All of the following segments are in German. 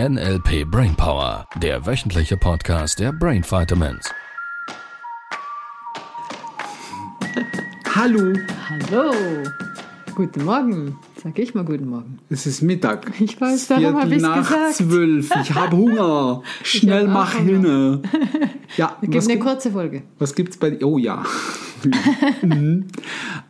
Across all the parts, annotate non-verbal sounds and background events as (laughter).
NLP Brainpower, der wöchentliche Podcast der Brain Vitamins. Hallo, Hallo, guten Morgen. Sag ich mal guten Morgen. es ist Mittag. Ich weiß, darum habe ich nach gesagt. zwölf. Ich habe Hunger. (laughs) Schnell hab mach Hunger. hinne. (laughs) Ja, Wir was, geben eine kurze Folge. was gibt's bei dir? Oh ja. (laughs) Mhm.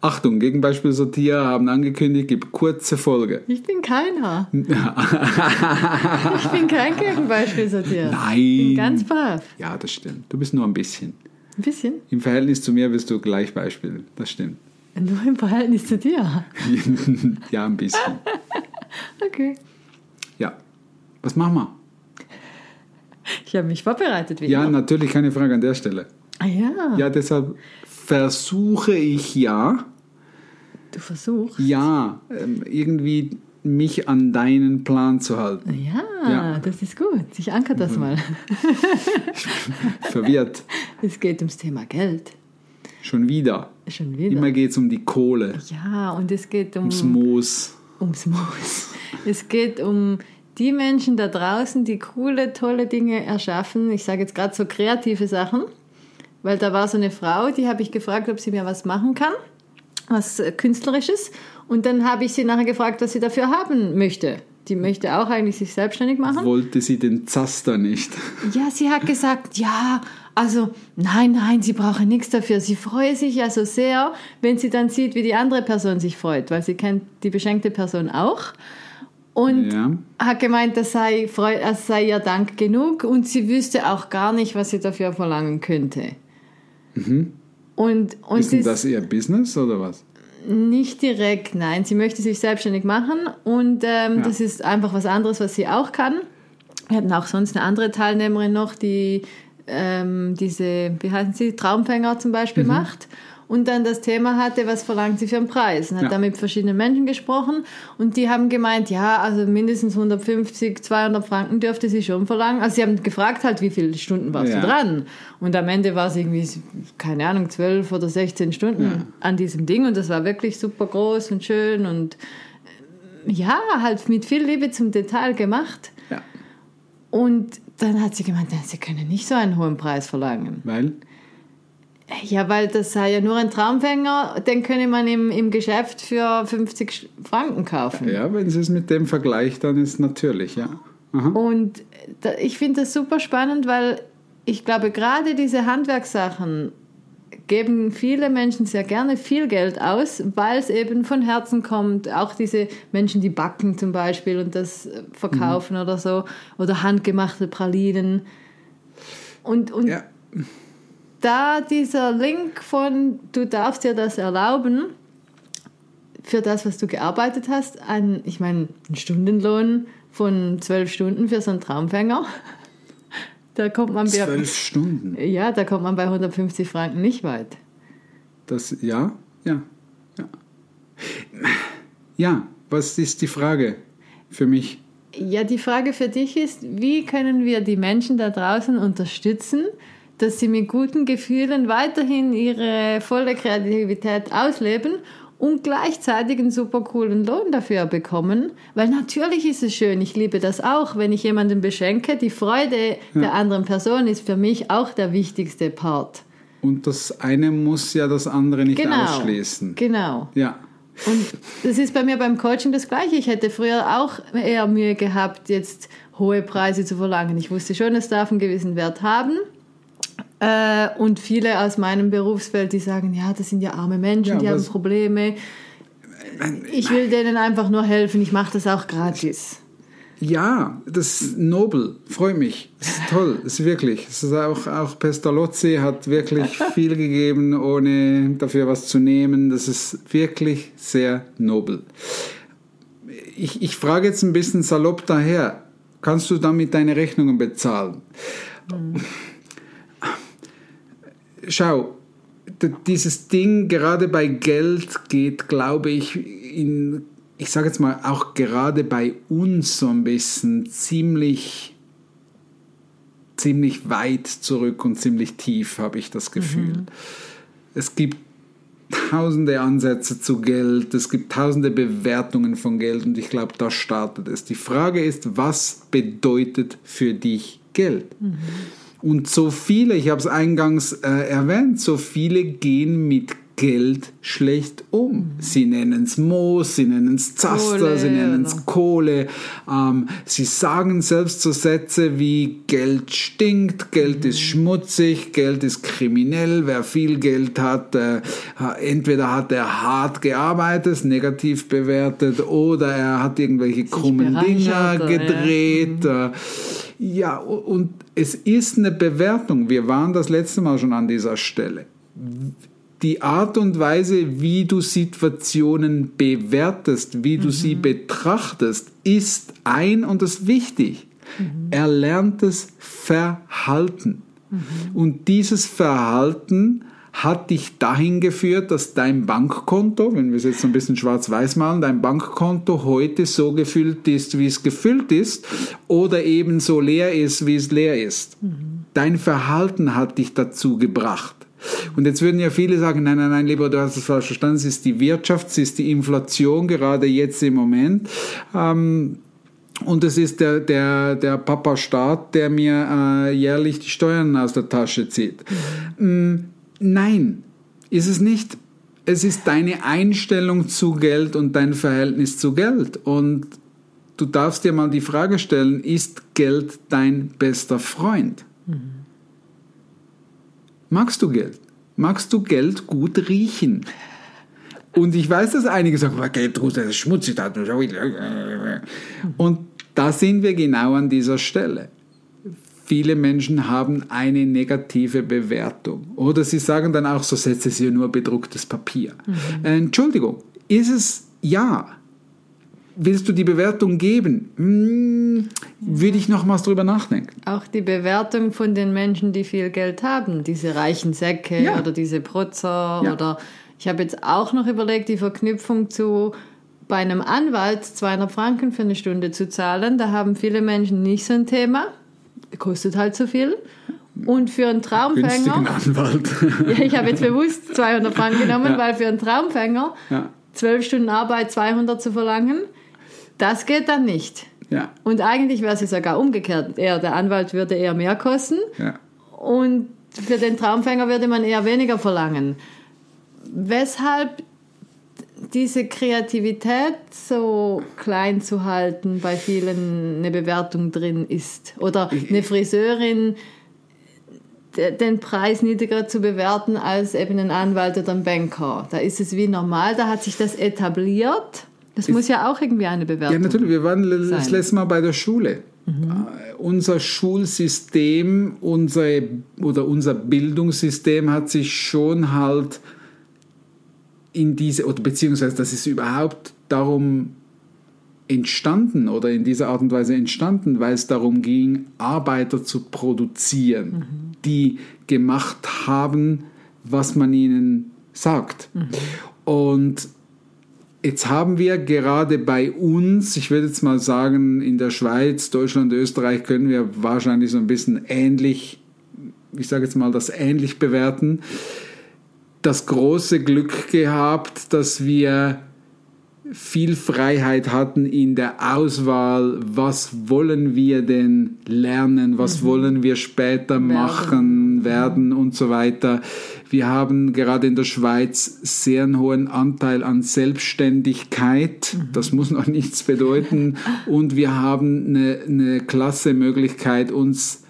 Achtung, Gegenbeispiel Sortier haben angekündigt, gibt kurze Folge. Ich bin keiner. (laughs) ich bin kein Gegenbeispiel sortiert. Nein. Ich bin ganz brav. Ja, das stimmt. Du bist nur ein bisschen. Ein bisschen. Im Verhältnis zu mir bist du gleich Beispiel. Das stimmt. Nur im Verhältnis zu dir. (laughs) ja, ein bisschen. Okay. Ja. Was machen wir? Ich habe mich vorbereitet wieder. Ja, natürlich keine Frage an der Stelle. ah, ja. Ja, deshalb versuche ich ja, Du versuchst. ja, ähm, irgendwie mich an deinen Plan zu halten. Ja, Ja. das ist gut. Ich anker das mal. (laughs) Verwirrt. Es geht ums Thema Geld. Schon wieder. Schon wieder. Immer geht es um die Kohle, ja, und es geht um, ums Moos. ums Moos. Es geht um die Menschen da draußen, die coole, tolle Dinge erschaffen. Ich sage jetzt gerade so kreative Sachen, weil da war so eine Frau, die habe ich gefragt, ob sie mir was machen kann, was äh, künstlerisches. Und dann habe ich sie nachher gefragt, was sie dafür haben möchte. Die möchte auch eigentlich sich selbstständig machen. Wollte sie den Zaster nicht. Ja, sie hat gesagt, ja, also nein, nein, sie brauche nichts dafür. Sie freue sich ja so sehr, wenn sie dann sieht, wie die andere Person sich freut, weil sie kennt die beschenkte Person auch. Und Ja. hat gemeint, das sei, das sei ihr Dank genug und sie wüsste auch gar nicht, was sie dafür verlangen könnte. Und, und Ist denn das- das ihr Business oder was? nicht direkt, nein. Sie möchte sich selbstständig machen und ähm, Ja. das ist einfach was anderes, was sie auch kann. Wir hatten auch sonst eine andere Teilnehmerin noch, die ähm, diese, wie heißen sie, Traumfänger zum Beispiel Mhm. macht und dann das Thema hatte, was verlangt sie für einen Preis. Und hat Ja. da mit verschiedenen Menschen gesprochen und die haben gemeint, ja, also mindestens 150, 200 Franken dürfte sie schon verlangen. Also sie haben gefragt halt, wie viele Stunden warst Ja. du dran? Und am Ende war es irgendwie, keine Ahnung, 12 oder 16 Stunden Ja. an diesem Ding und das war wirklich super groß und schön und ähm, ja, halt mit viel Liebe zum Detail gemacht. Und dann hat sie gemeint, sie können nicht so einen hohen Preis verlangen. Weil? Ja, weil das sei ja nur ein Traumfänger, den könne man im, im Geschäft für 50 Franken kaufen. Ja, wenn sie es mit dem vergleicht, dann ist natürlich, ja. Aha. Und da, ich finde das super spannend, weil ich glaube, gerade diese Handwerkssachen geben viele Menschen sehr gerne viel Geld aus, weil es eben von Herzen kommt. Auch diese Menschen, die backen zum Beispiel und das äh, verkaufen oder so, oder handgemachte Pralinen. Und, und Ja. Da dieser Link von du darfst dir das erlauben für das, was du gearbeitet hast, ein, ich meine, ein Stundenlohn von zwölf Stunden für so einen Traumfänger, (laughs) da kommt man bei, Zwölf Stunden. ja, da kommt man bei 150 Franken nicht weit. Das, ja, ja, ja. Ja, was ist die Frage für mich? Ja, die Frage für dich ist, wie können wir die Menschen da draußen unterstützen, dass sie mit guten Gefühlen weiterhin ihre volle Kreativität ausleben und gleichzeitig einen super coolen Lohn dafür bekommen? Weil natürlich ist es schön, ich liebe das auch, wenn ich jemanden beschenke. Die Freude der anderen Person ist für mich auch der wichtigste Part. Und das eine muss ja das andere nicht Genau. ausschließen. Genau. Ja, Und das ist bei mir beim Coaching das Gleiche. Ich hätte früher auch eher Mühe gehabt, jetzt hohe Preise zu verlangen. Ich wusste schon, es darf einen gewissen Wert haben. Äh, und viele aus meinem Berufsfeld, die sagen, ja, das sind ja arme Menschen, Ja, die haben Probleme. Ich will denen einfach nur helfen. Ich mache das auch gratis. ja, das ist nobel, freut mich. Das ist toll, das ist wirklich. Das ist auch, auch Pestalozzi hat wirklich (laughs) viel gegeben, ohne dafür was zu nehmen. Das ist wirklich sehr nobel. Ich, ich frage jetzt ein bisschen salopp daher. Kannst du damit deine Rechnungen bezahlen? Schau, dieses Ding gerade bei Geld geht, glaube ich, in, ich sage jetzt mal, auch gerade bei uns so ein bisschen ziemlich, ziemlich weit zurück und ziemlich tief, habe ich das Gefühl. Es gibt tausende Ansätze zu Geld, es gibt tausende Bewertungen von Geld und ich glaube, da startet es. Die Frage ist, was bedeutet für dich Geld? Mhm. Und so viele, ich habe es eingangs äh, erwähnt, so viele gehen mit Geld schlecht um. Sie nennen es Moos, sie nennen es Zaster, Kohle, sie nennen es Kohle. Ähm, sie sagen selbst so Sätze wie Geld stinkt, Geld mhm. ist schmutzig, Geld ist kriminell. Wer viel Geld hat, äh, entweder hat er hart gearbeitet, negativ bewertet, oder er hat irgendwelche Sich krummen Dinger gedreht. Ja. Mhm. Ja, und es ist eine Bewertung. Wir waren das letzte Mal schon an dieser Stelle die Art und Weise, wie du Situationen bewertest, wie du mhm. sie betrachtest, ist ein und das wichtig. Mhm. Erlerntes Verhalten. Mhm. Und dieses Verhalten hat dich dahin geführt, dass dein Bankkonto, wenn wir es jetzt so ein bisschen schwarz-weiß malen, dein Bankkonto heute so gefüllt ist, wie es gefüllt ist, oder eben so leer ist, wie es leer ist. Mhm. Dein Verhalten hat dich dazu gebracht. Und jetzt würden ja viele sagen, nein, nein, nein, lieber, du hast es falsch verstanden, es ist die Wirtschaft, es ist die Inflation, gerade jetzt im Moment. Ähm, und es ist der, der, der Papa-Staat, der mir äh, jährlich die Steuern aus der Tasche zieht. Mhm. Nein, ist es nicht. Es ist deine Einstellung zu Geld und dein Verhältnis zu Geld. Und du darfst dir mal die Frage stellen, ist Geld dein bester Freund? Mhm. Magst du Geld? Magst du Geld gut riechen? Und ich weiß, dass einige sagen, Geld das ist schmutzig. Und da sind wir genau an dieser Stelle. Viele Menschen haben eine negative Bewertung. Oder sie sagen dann auch, so setze sie nur bedrucktes Papier. Mhm. Entschuldigung, ist es ja, willst du die Bewertung geben? Hm, würde ich nochmals drüber nachdenken. Auch die Bewertung von den Menschen, die viel Geld haben, diese reichen Säcke ja. oder diese Protzer ja. oder ich habe jetzt auch noch überlegt, die Verknüpfung zu bei einem Anwalt 200 Franken für eine Stunde zu zahlen. Da haben viele Menschen nicht so ein Thema. Kostet halt so viel. Und für einen Traumfänger. Anwalt. (laughs) ja, ich habe jetzt bewusst 200 Franken genommen, ja. weil für einen Traumfänger zwölf Stunden Arbeit 200 zu verlangen, das geht dann nicht. Ja. Und eigentlich wäre es sogar umgekehrt. Eher der Anwalt würde eher mehr kosten ja. und für den Traumfänger würde man eher weniger verlangen. Weshalb diese Kreativität so klein zu halten bei vielen eine Bewertung drin ist oder eine Friseurin den Preis niedriger zu bewerten als eben ein Anwalt oder ein Banker. Da ist es wie normal, da hat sich das etabliert das muss ja auch irgendwie eine Bewertung sein. Ja, natürlich. Wir waren das letzte Mal bei der Schule. Mhm. Uh, unser Schulsystem unser, oder unser Bildungssystem hat sich schon halt in diese, oder beziehungsweise das ist überhaupt darum entstanden oder in dieser Art und Weise entstanden, weil es darum ging, Arbeiter zu produzieren, mhm. die gemacht haben, was man ihnen sagt. Mhm. Und Jetzt haben wir gerade bei uns, ich würde jetzt mal sagen, in der Schweiz, Deutschland, Österreich können wir wahrscheinlich so ein bisschen ähnlich, ich sage jetzt mal das ähnlich bewerten, das große Glück gehabt, dass wir viel Freiheit hatten in der Auswahl, was wollen wir denn lernen, was mhm. wollen wir später werden. machen, werden und so weiter. Wir haben gerade in der Schweiz sehr einen hohen Anteil an Selbstständigkeit. Mhm. Das muss noch (laughs) nichts bedeuten. Und wir haben eine, eine klasse Möglichkeit, uns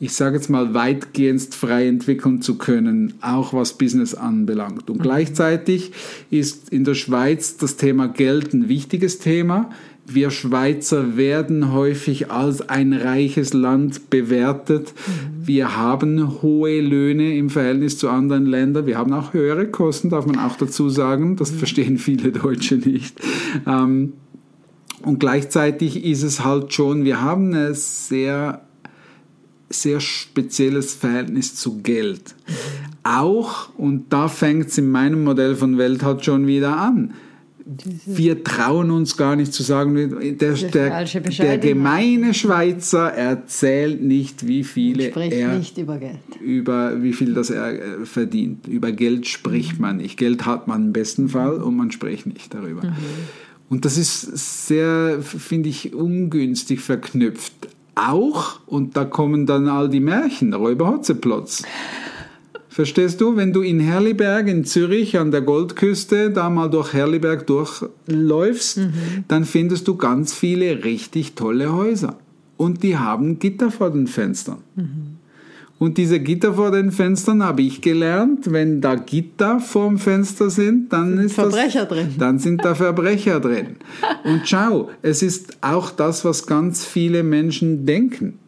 ich sage jetzt mal, weitgehend frei entwickeln zu können, auch was Business anbelangt. Und mhm. gleichzeitig ist in der Schweiz das Thema Geld ein wichtiges Thema. Wir Schweizer werden häufig als ein reiches Land bewertet. Mhm. Wir haben hohe Löhne im Verhältnis zu anderen Ländern. Wir haben auch höhere Kosten, darf man auch dazu sagen. Das mhm. verstehen viele Deutsche nicht. Ähm, und gleichzeitig ist es halt schon, wir haben eine sehr sehr spezielles Verhältnis zu Geld. Auch, und da fängt es in meinem Modell von Welt halt schon wieder an, wir trauen uns gar nicht zu sagen, der, der, der gemeine Schweizer erzählt nicht, wie viele er nicht über Geld. Über wie viel das er äh, verdient. Über Geld spricht man nicht. Geld hat man im besten Fall und man spricht nicht darüber. Mhm. Und das ist sehr, finde ich, ungünstig verknüpft. Auch, und da kommen dann all die Märchen, Räuber Hotzeplotz. Verstehst du, wenn du in Herliberg in Zürich an der Goldküste da mal durch Herliberg durchläufst, mhm. dann findest du ganz viele richtig tolle Häuser. Und die haben Gitter vor den Fenstern. Mhm. Und diese Gitter vor den Fenstern habe ich gelernt, wenn da Gitter vorm Fenster sind, dann sind ist Verbrecher das, drin. Dann sind da Verbrecher drin. (laughs) Und schau, es ist auch das, was ganz viele Menschen denken.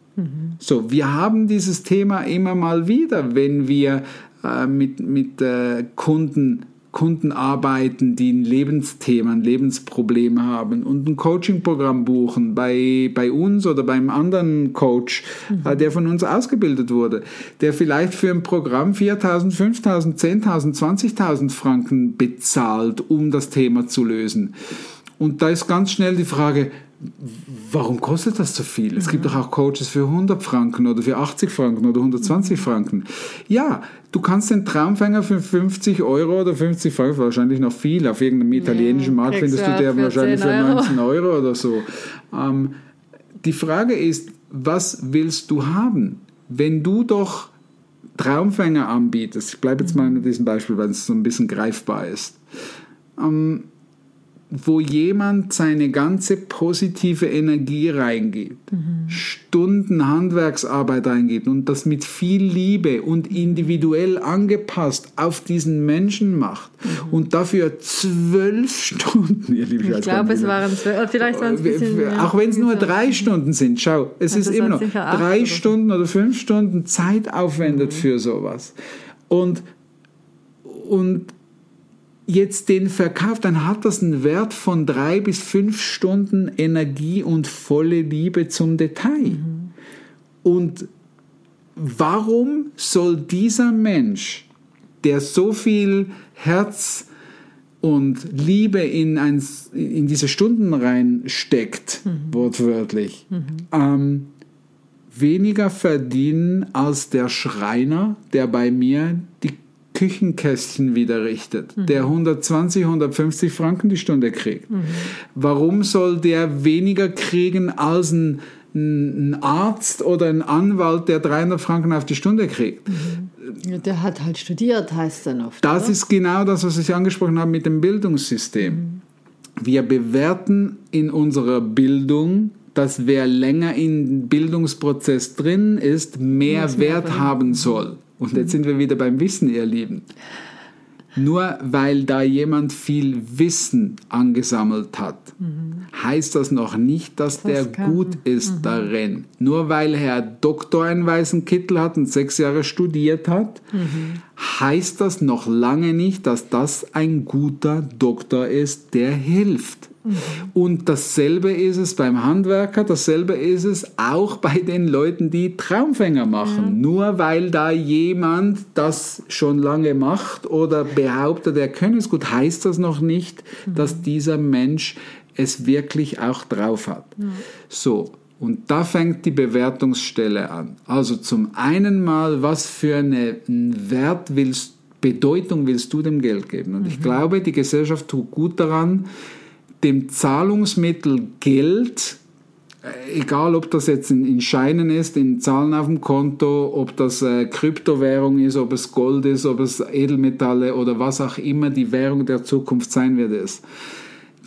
So, wir haben dieses Thema immer mal wieder, wenn wir äh, mit, mit äh, Kunden, Kunden arbeiten, die ein Lebensthema, ein Lebensproblem haben und ein Coachingprogramm buchen bei, bei uns oder beim anderen Coach, mhm. äh, der von uns ausgebildet wurde, der vielleicht für ein Programm 4.000, 5.000, 10.000, 20.000 Franken bezahlt, um das Thema zu lösen. Und da ist ganz schnell die Frage, warum kostet das so viel? Mhm. Es gibt doch auch Coaches für 100 Franken oder für 80 Franken oder 120 Franken. Ja, du kannst den Traumfänger für 50 Euro oder 50 Franken, wahrscheinlich noch viel, auf irgendeinem italienischen ja, Markt findest du den wahrscheinlich für 19 Euro, Euro oder so. Ähm, die Frage ist, was willst du haben? Wenn du doch Traumfänger anbietest, ich bleibe jetzt mal mit diesem Beispiel, weil es so ein bisschen greifbar ist. Ähm, wo jemand seine ganze positive Energie reingibt, mhm. Stunden Handwerksarbeit reingibt und das mit viel Liebe und individuell angepasst auf diesen Menschen macht mhm. und dafür zwölf (laughs) Stunden, ihr Lieben, ich, ich glaube, es waren zwölf, vielleicht waren es ein bisschen mehr. Auch wenn es nur drei Stunden sind, schau, es also ist immer noch drei Stunden oder fünf Stunden Zeit aufwendet mhm. für sowas. Und, und jetzt den verkauft, dann hat das einen Wert von drei bis fünf Stunden Energie und volle Liebe zum Detail. Mhm. Und warum soll dieser Mensch, der so viel Herz und Liebe in, ein, in diese Stunden reinsteckt, mhm. wortwörtlich, mhm. Ähm, weniger verdienen als der Schreiner, der bei mir die Küchenkästchen wieder richtet, mhm. der 120, 150 Franken die Stunde kriegt. Mhm. Warum soll der weniger kriegen als ein, ein, Arzt oder ein Anwalt, der 300 Franken auf die Stunde kriegt? Mhm. Der hat halt studiert, heißt dann oft. Das oder? ist genau das, was ich angesprochen habe mit dem Bildungssystem. Mhm. Wir bewerten in unserer Bildung dass wer länger im Bildungsprozess drin ist, mehr Wert haben soll. Und jetzt sind wir wieder beim Wissen, ihr Lieben. Nur weil da jemand viel Wissen angesammelt hat, mhm. heißt das noch nicht, dass das der kann. gut ist mhm. darin. Nur weil er Doktor einen weißen Kittel hat und sechs Jahre studiert hat, mhm. heißt das noch lange nicht, dass das ein guter Doktor ist, der hilft. Und dasselbe ist es beim Handwerker, dasselbe ist es auch bei den Leuten, die Traumfänger machen. Ja. Nur weil da jemand das schon lange macht oder behauptet, er könne es gut, heißt das noch nicht, mhm. dass dieser Mensch es wirklich auch drauf hat. So. Und da fängt die Bewertungsstelle an. Also zum einen mal, was für einen Wert willst, Bedeutung willst du dem Geld geben? Und mhm. ich glaube, die Gesellschaft tut gut daran, dem Zahlungsmittel Geld, äh, egal ob das jetzt in, in, Scheinen ist, in Zahlen auf dem Konto, ob das äh, Kryptowährung ist, ob es Gold ist, ob es Edelmetalle oder was auch immer die Währung der Zukunft sein wird, ist.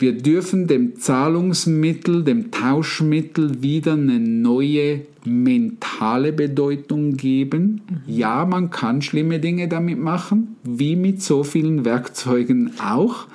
Wir dürfen dem Zahlungsmittel, dem Tauschmittel wieder eine neue mentale Bedeutung geben. Ja, man kann schlimme Dinge damit machen, wie mit so vielen Werkzeugen auch.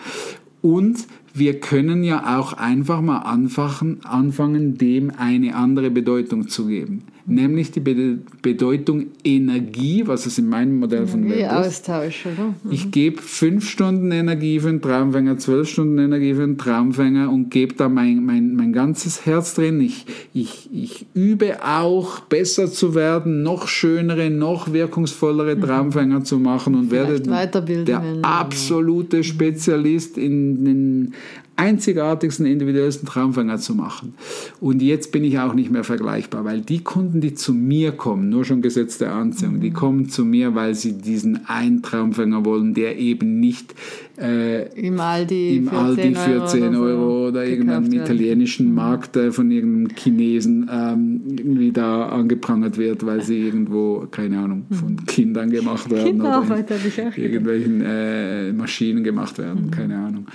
Und wir können ja auch einfach mal anfangen, anfangen, dem eine andere Bedeutung zu geben. Nämlich die Be Bedeutung Energie, was es in meinem Modell von Welt ist. Austausch, oder? Mhm. Ich gebe fünf Stunden Energie für einen Traumfänger, zwölf Stunden Energie für einen Traumfänger und gebe da mein, mein, mein ganzes Herz drin. Ich, ich, ich übe auch, besser zu werden, noch schönere, noch wirkungsvollere Traumfänger zu machen und werde Mhm. Vielleicht weiterbilden, der absolute Spezialist in den einzigartigsten, individuellsten Traumfänger zu machen. Und jetzt bin ich auch nicht mehr vergleichbar, weil die Kunden, die zu mir kommen, nur schon Gesetz der Anziehung, die kommen zu mir, weil sie diesen einen Traumfänger wollen, der eben nicht äh, Im Aldi, im für Aldi 10 für 10 oder so Euro oder irgendeinem italienischen Markt äh, von irgendeinem Chinesen ähm, irgendwie da angeprangert wird, weil sie irgendwo, keine Ahnung, von Kindern gemacht werden oder (laughs) habe ich auch in irgendwelchen äh, Maschinen gemacht werden, keine Ahnung.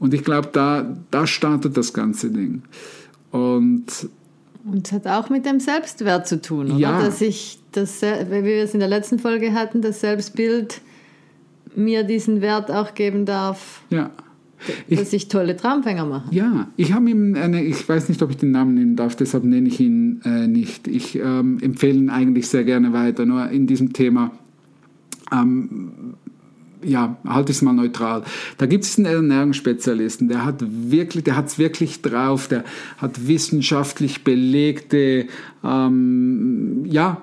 Und ich glaube, da, da startet das ganze Ding. Und Und es hat auch mit dem Selbstwert zu tun, oder? Ja. Dass ich, das, wie wir es in der letzten Folge hatten, das Selbstbild mir diesen Wert auch geben darf, ja, Ich- dass ich tolle Traumfänger mache. Ja, ich habe ihm eine, ich weiß nicht, ob ich den Namen nennen darf, deshalb nenne ich ihn äh, nicht. Ich ähm, empfehle ihn eigentlich sehr gerne weiter, nur in diesem Thema, ähm, ja, halte ich es mal neutral. Da gibt es einen Ernährungsspezialisten, der hat wirklich, der hat es wirklich drauf, der hat wissenschaftlich belegte, ähm, ja,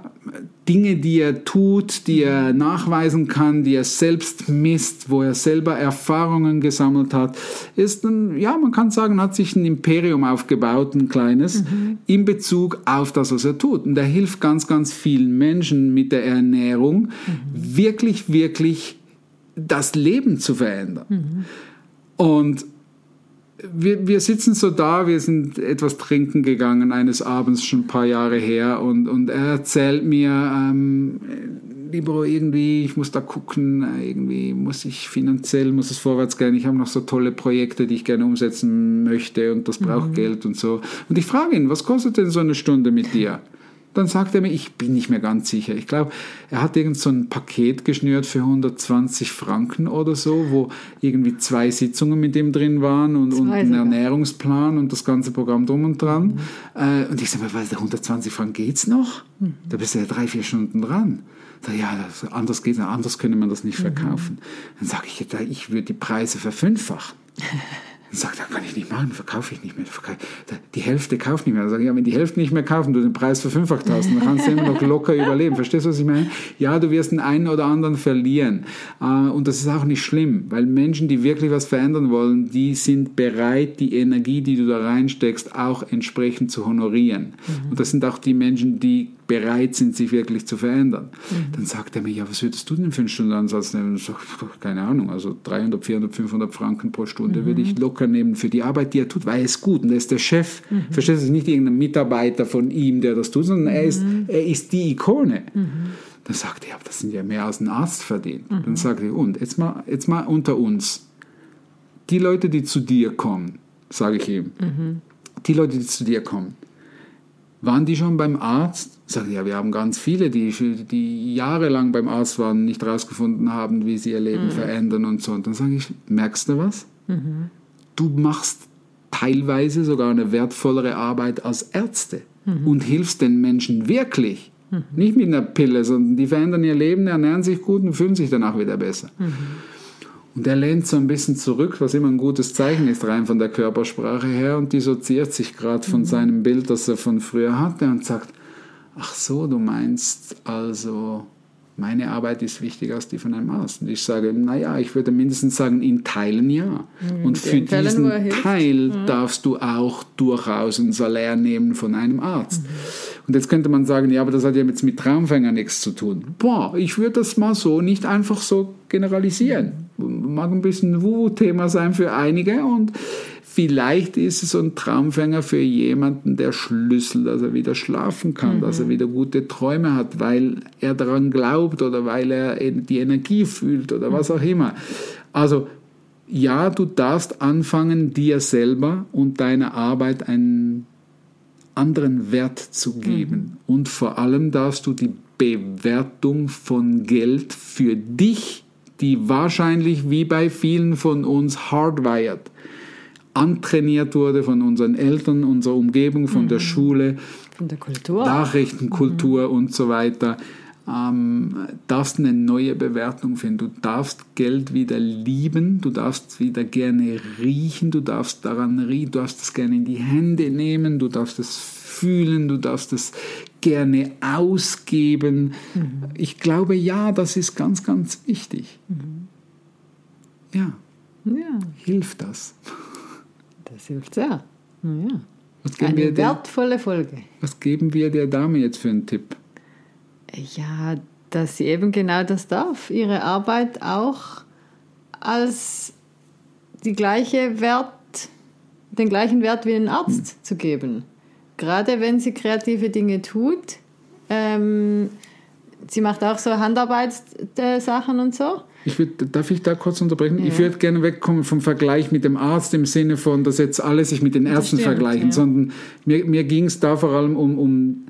Dinge, die er tut, die er nachweisen kann, die er selbst misst, wo er selber Erfahrungen gesammelt hat, ist ein, ja, man kann sagen, hat sich ein Imperium aufgebaut, ein kleines, in Bezug auf das, was er tut. Und er hilft ganz, ganz vielen Menschen mit der Ernährung wirklich, wirklich das Leben zu verändern. Und wir, wir sitzen so da, wir sind etwas trinken gegangen eines Abends schon ein paar Jahre her und, und er erzählt mir, ähm, Libro, irgendwie, ich muss da gucken, äh, irgendwie muss ich finanziell, muss es vorwärts gehen, ich habe noch so tolle Projekte, die ich gerne umsetzen möchte und das braucht Geld und so. Und ich frage ihn, was kostet denn so eine Stunde mit dir? Dann sagt er mir, ich bin nicht mehr ganz sicher. Ich glaube, er hat irgend so ein Paket geschnürt für 120 Franken oder so, wo irgendwie zwei Sitzungen mit ihm drin waren und, und ein. Ernährungsplan und das ganze Programm drum und dran. Äh, und ich sage mir, was, 120 Franken geht's noch? Da bist du ja drei, vier Stunden dran. Sag, ja, das, anders geht's anders könnte man das nicht verkaufen. Dann sage ich, ich würde die Preise verfünffachen. (laughs) Dann sagt er, kann ich nicht machen, verkaufe ich nicht mehr. Die Hälfte kauft nicht mehr. Dann sage ich, ja, wenn die Hälfte nicht mehr kaufen, du den Preis verfünffacht hast, dann kannst du immer noch locker überleben. Verstehst du, was ich meine? Ja, du wirst den einen oder anderen verlieren. Äh, Und das ist auch nicht schlimm, weil Menschen, die wirklich was verändern wollen, die sind bereit, die Energie, die du da reinsteckst, auch entsprechend zu honorieren. Und das sind auch die Menschen, die bereit sind, sich wirklich zu verändern. Dann sagt er mir, ja, was würdest du denn für einen Stundenansatz nehmen? Ich sage, keine Ahnung, also 300, 400, 500 Franken pro Stunde würde ich locker nehmen für die Arbeit, die er tut, weil er ist gut und er ist der Chef. Verstehst du, es ist nicht irgendein Mitarbeiter von ihm, der das tut, sondern er, ist, er ist die Ikone. Dann sagt er, ja, das sind ja mehr als ein Arzt verdient. Dann sagt er, und jetzt mal, jetzt mal unter uns. Die Leute, die zu dir kommen, sage ich ihm, die Leute, die zu dir kommen, waren die schon beim Arzt? Sagen ja, wir haben ganz viele, die, die jahrelang beim Arzt waren, nicht herausgefunden haben, wie sie ihr Leben verändern und so. Und dann sage ich, merkst du was? Du machst teilweise sogar eine wertvollere Arbeit als Ärzte und hilfst den Menschen wirklich. Nicht mit einer Pille, sondern die verändern ihr Leben, ernähren sich gut und fühlen sich danach wieder besser. Und er lehnt so ein bisschen zurück, was immer ein gutes Zeichen ist, rein von der Körpersprache her, und dissoziiert sich gerade von seinem Bild, das er von früher hatte, und sagt, ach so, du meinst also, meine Arbeit ist wichtiger als die von einem Arzt. Und ich sage, naja, ich würde mindestens sagen, in Teilen ja. Und für Fällen, diesen. Teil darfst du auch durchaus ein Salär nehmen von einem Arzt. Und jetzt könnte man sagen, ja, aber das hat ja jetzt mit Traumfänger nichts zu tun. Boah, ich würde das mal so nicht einfach so generalisieren. Mag ein bisschen ein Wu-Thema sein für einige und vielleicht ist es so ein Traumfänger für jemanden der Schlüssel, dass er wieder schlafen kann, dass er wieder gute Träume hat, weil er daran glaubt oder weil er die Energie fühlt oder was auch immer. Also ja, du darfst anfangen, dir selber und deiner Arbeit einen anderen Wert zu geben. Und vor allem darfst du die Bewertung von Geld für dich, die wahrscheinlich wie bei vielen von uns hardwired antrainiert wurde von unseren Eltern, unserer Umgebung, von der Schule, Von der Kultur. Nachrichtenkultur und so weiter, ähm, darfst eine neue Bewertung finden. Du darfst Geld wieder lieben, du darfst wieder gerne riechen, du darfst daran riechen, du darfst es gerne in die Hände nehmen, du darfst es fühlen, du darfst es gerne ausgeben. Ich glaube, ja, das ist ganz, ganz wichtig. Ja, Ja, hilft das. das hilft sehr. Ja. Was geben, wir Eine dir, wertvolle Folge. was geben wir der Dame jetzt für einen Tipp? Ja, dass sie eben genau das darf. Ihre Arbeit auch als die gleiche Wert, den gleichen Wert wie ein Arzt zu geben. Gerade wenn sie kreative Dinge tut. Ähm, sie macht auch so Handarbeitssachen und so. Ich würd, darf ich da kurz unterbrechen? Ich würde gerne wegkommen vom Vergleich mit dem Arzt im Sinne von, dass jetzt alle sich mit den Ärzten stimmt, vergleichen, ja. sondern mir, mir ging es da vor allem um, um,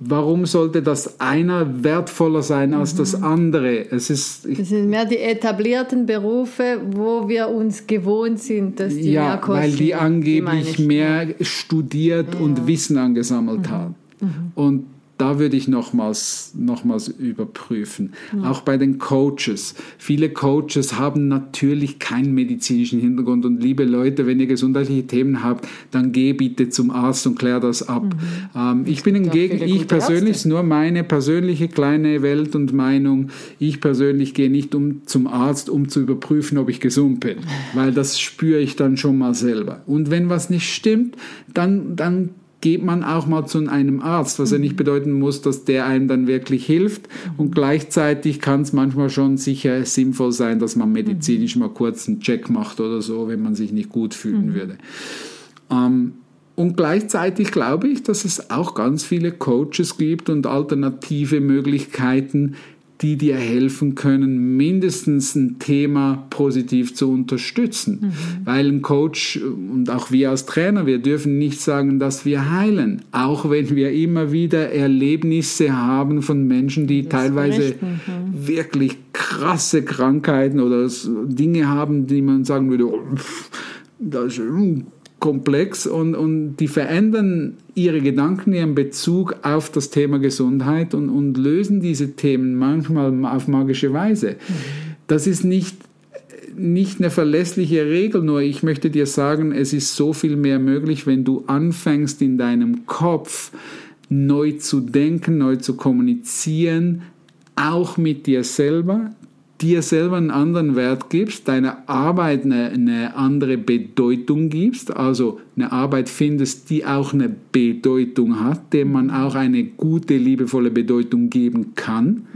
warum sollte das einer wertvoller sein als das Mhm. andere? Es ist, Das sind mehr die etablierten Berufe, wo wir uns gewohnt sind, dass die mehr ja, kosten. weil die angeblich ich. Mhm. mehr studiert und Wissen angesammelt haben. Und da würde ich nochmals, nochmals überprüfen. Auch bei den Coaches. Viele Coaches haben natürlich keinen medizinischen Hintergrund. Und liebe Leute, wenn ihr gesundheitliche Themen habt, dann geh bitte zum Arzt und klär das ab. Ähm, ich bin hingegen, ich persönlich, Ärzte. ist nur meine persönliche kleine Welt und Meinung. Ich persönlich gehe nicht um, zum Arzt, um zu überprüfen, ob ich gesund bin, (laughs) weil das spüre ich dann schon mal selber. Und wenn was nicht stimmt, dann, dann geht man auch mal zu einem Arzt, was ja nicht bedeuten muss, dass der einem dann wirklich hilft. Und gleichzeitig kann es manchmal schon sicher sinnvoll sein, dass man medizinisch mal kurz einen Check macht oder so, wenn man sich nicht gut fühlen würde. Ähm, und gleichzeitig glaube ich, dass es auch ganz viele Coaches gibt und alternative Möglichkeiten, die dir helfen können, mindestens ein Thema positiv zu unterstützen. Weil ein Coach und auch wir als Trainer, wir dürfen nicht sagen, dass wir heilen. Auch wenn wir immer wieder Erlebnisse haben von Menschen, die teilweise berichten, wirklich krasse Krankheiten oder Dinge haben, die man sagen würde, oh, das ist mm, komplex und, und die verändern ihre Gedanken, ihren Bezug auf das Thema Gesundheit und, und lösen diese Themen manchmal auf magische Weise. Das ist nicht nicht eine verlässliche Regel, nur ich möchte dir sagen, es ist so viel mehr möglich, wenn du anfängst in deinem Kopf neu zu denken, neu zu kommunizieren, auch mit dir selber, dir selber einen anderen Wert gibst, deiner Arbeit eine, eine andere Bedeutung gibst, also eine Arbeit findest, die auch eine Bedeutung hat, der man auch eine gute, liebevolle Bedeutung geben kann.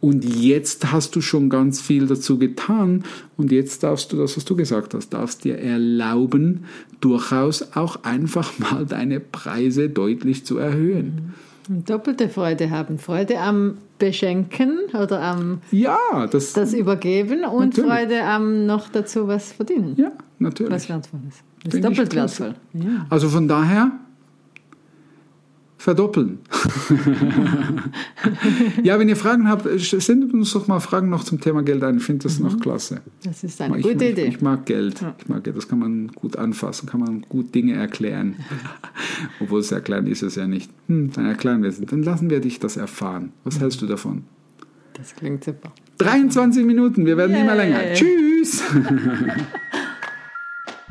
Und jetzt hast du schon ganz viel dazu getan und jetzt darfst du das, was du gesagt hast, darfst dir erlauben, durchaus auch einfach mal deine Preise deutlich zu erhöhen. Und doppelte Freude haben. Freude am Beschenken oder am Ja, das, das Übergeben und Natürlich. Freude am noch dazu was verdienen. ja, natürlich. Was Wertvolles. Das ist Finde ich doppelt wertvoll. Ja. Also von daher verdoppeln. (laughs) ja, wenn ihr Fragen habt, sendet uns doch mal Fragen noch zum Thema Geld ein. Ich finde das noch klasse. Das ist eine ich, gute ich, Idee. Ich mag Geld. Ich mag Geld. Das kann man gut anfassen, kann man gut Dinge erklären. (laughs) Obwohl es erklären ist es ja nicht. Hm, dann erklären wir es. Dann lassen wir dich das erfahren. Was hältst du davon? Das klingt super. 23 Minuten, wir werden immer Yay. länger. Tschüss! (laughs)